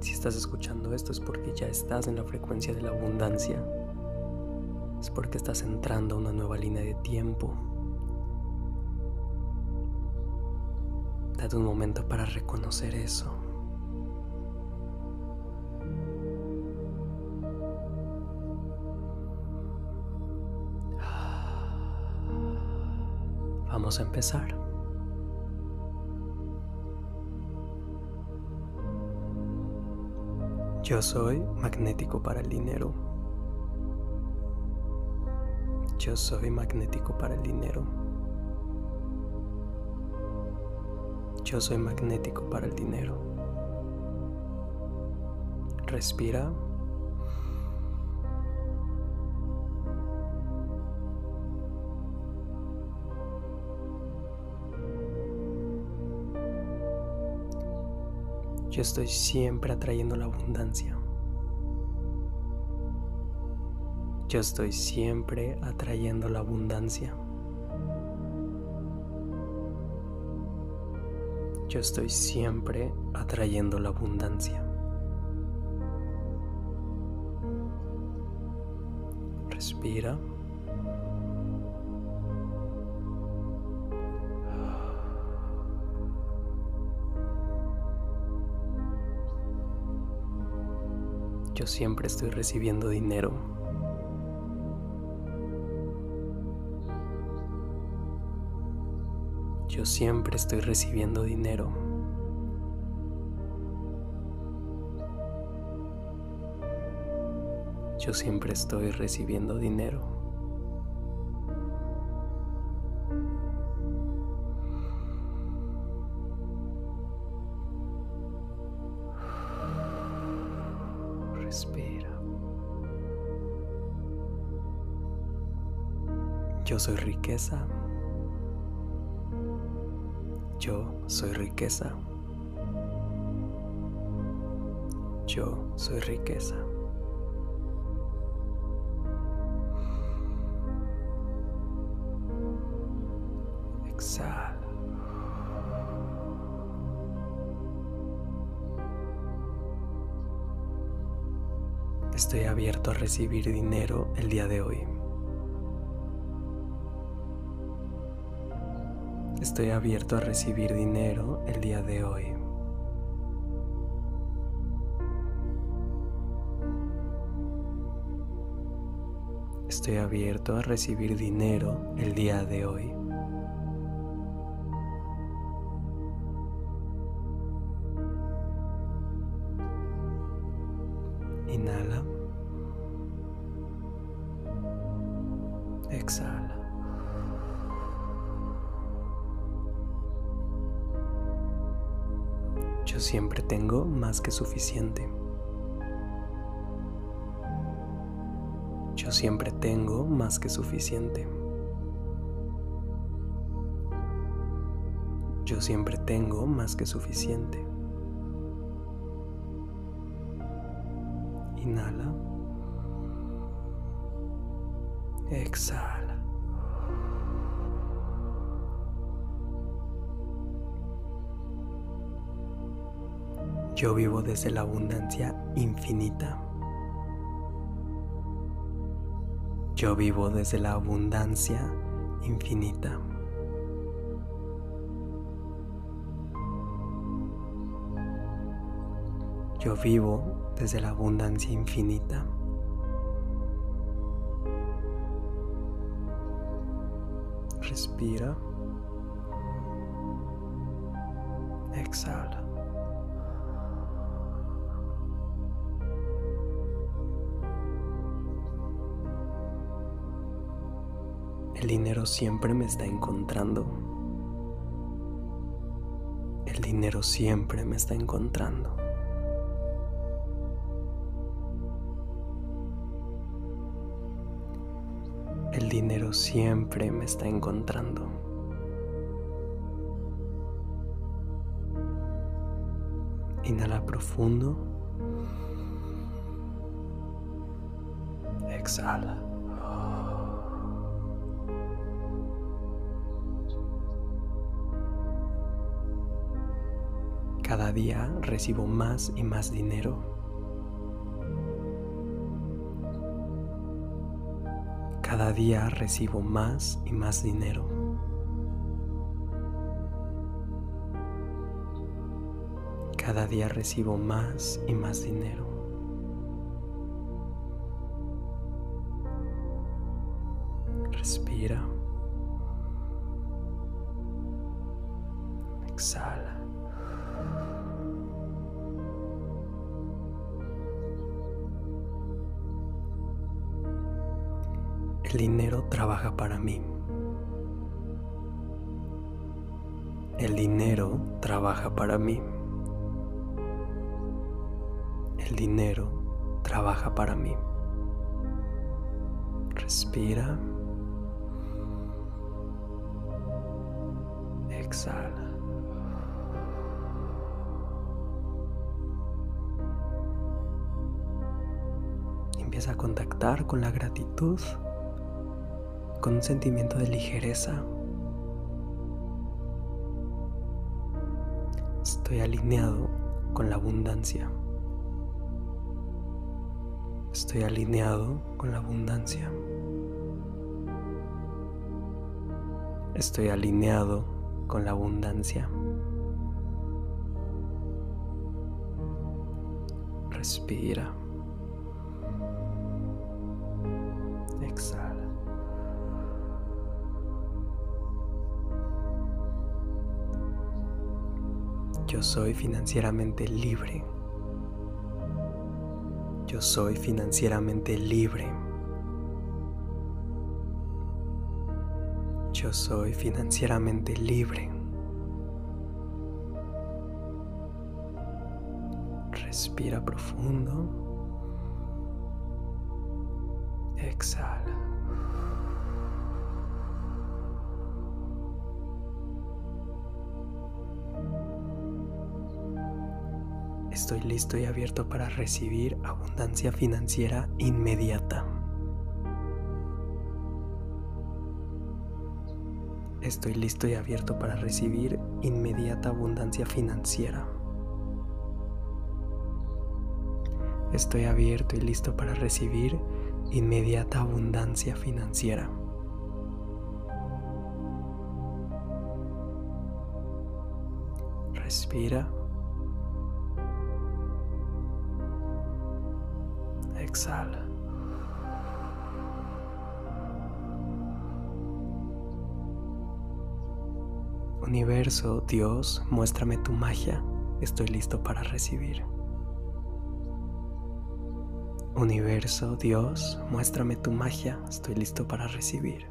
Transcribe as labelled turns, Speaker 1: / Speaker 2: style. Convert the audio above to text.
Speaker 1: Si estás escuchando esto es porque ya estás en la frecuencia de la abundancia. Es porque estás entrando a una nueva línea de tiempo. Date un momento para reconocer eso. Vamos a empezar. Yo soy magnético para el dinero. Yo soy magnético para el dinero. Yo soy magnético para el dinero. Respira. Yo estoy siempre atrayendo la abundancia. Yo estoy siempre atrayendo la abundancia. Yo estoy siempre atrayendo la abundancia. Respira. Yo siempre estoy recibiendo dinero. Yo siempre estoy recibiendo dinero. Yo siempre estoy recibiendo dinero. Yo soy riqueza. Yo soy riqueza. Yo soy riqueza. Exhala. Estoy abierto a recibir dinero el día de hoy. Estoy abierto a recibir dinero el día de hoy. Estoy abierto a recibir dinero el día de hoy. Exhala. Yo siempre tengo más que suficiente. Yo siempre tengo más que suficiente. Yo siempre tengo más que suficiente. Inhala. Exhala. Yo vivo desde la abundancia infinita. Yo vivo desde la abundancia infinita. Yo vivo desde la abundancia infinita. Respira. Exhala. El dinero siempre me está encontrando. El dinero siempre me está encontrando. El dinero siempre me está encontrando. Inhala profundo. Exhala. Cada día recibo más y más dinero. Cada día recibo más y más dinero. Cada día recibo más y más dinero. Respira. Exhala. El dinero trabaja para mí. El dinero trabaja para mí. El dinero trabaja para mí. Respira. Exhala. Empieza a contactar con la gratitud con un sentimiento de ligereza. Estoy alineado con la abundancia. Estoy alineado con la abundancia. Estoy alineado con la abundancia. Respira. Yo soy financieramente libre. Yo soy financieramente libre. Yo soy financieramente libre. Respira profundo. Exhala. Estoy listo y abierto para recibir abundancia financiera inmediata. Estoy listo y abierto para recibir inmediata abundancia financiera. Estoy abierto y listo para recibir inmediata abundancia financiera. Respira. Exhala. Universo, Dios, muéstrame tu magia, estoy listo para recibir. Universo, Dios, muéstrame tu magia, estoy listo para recibir.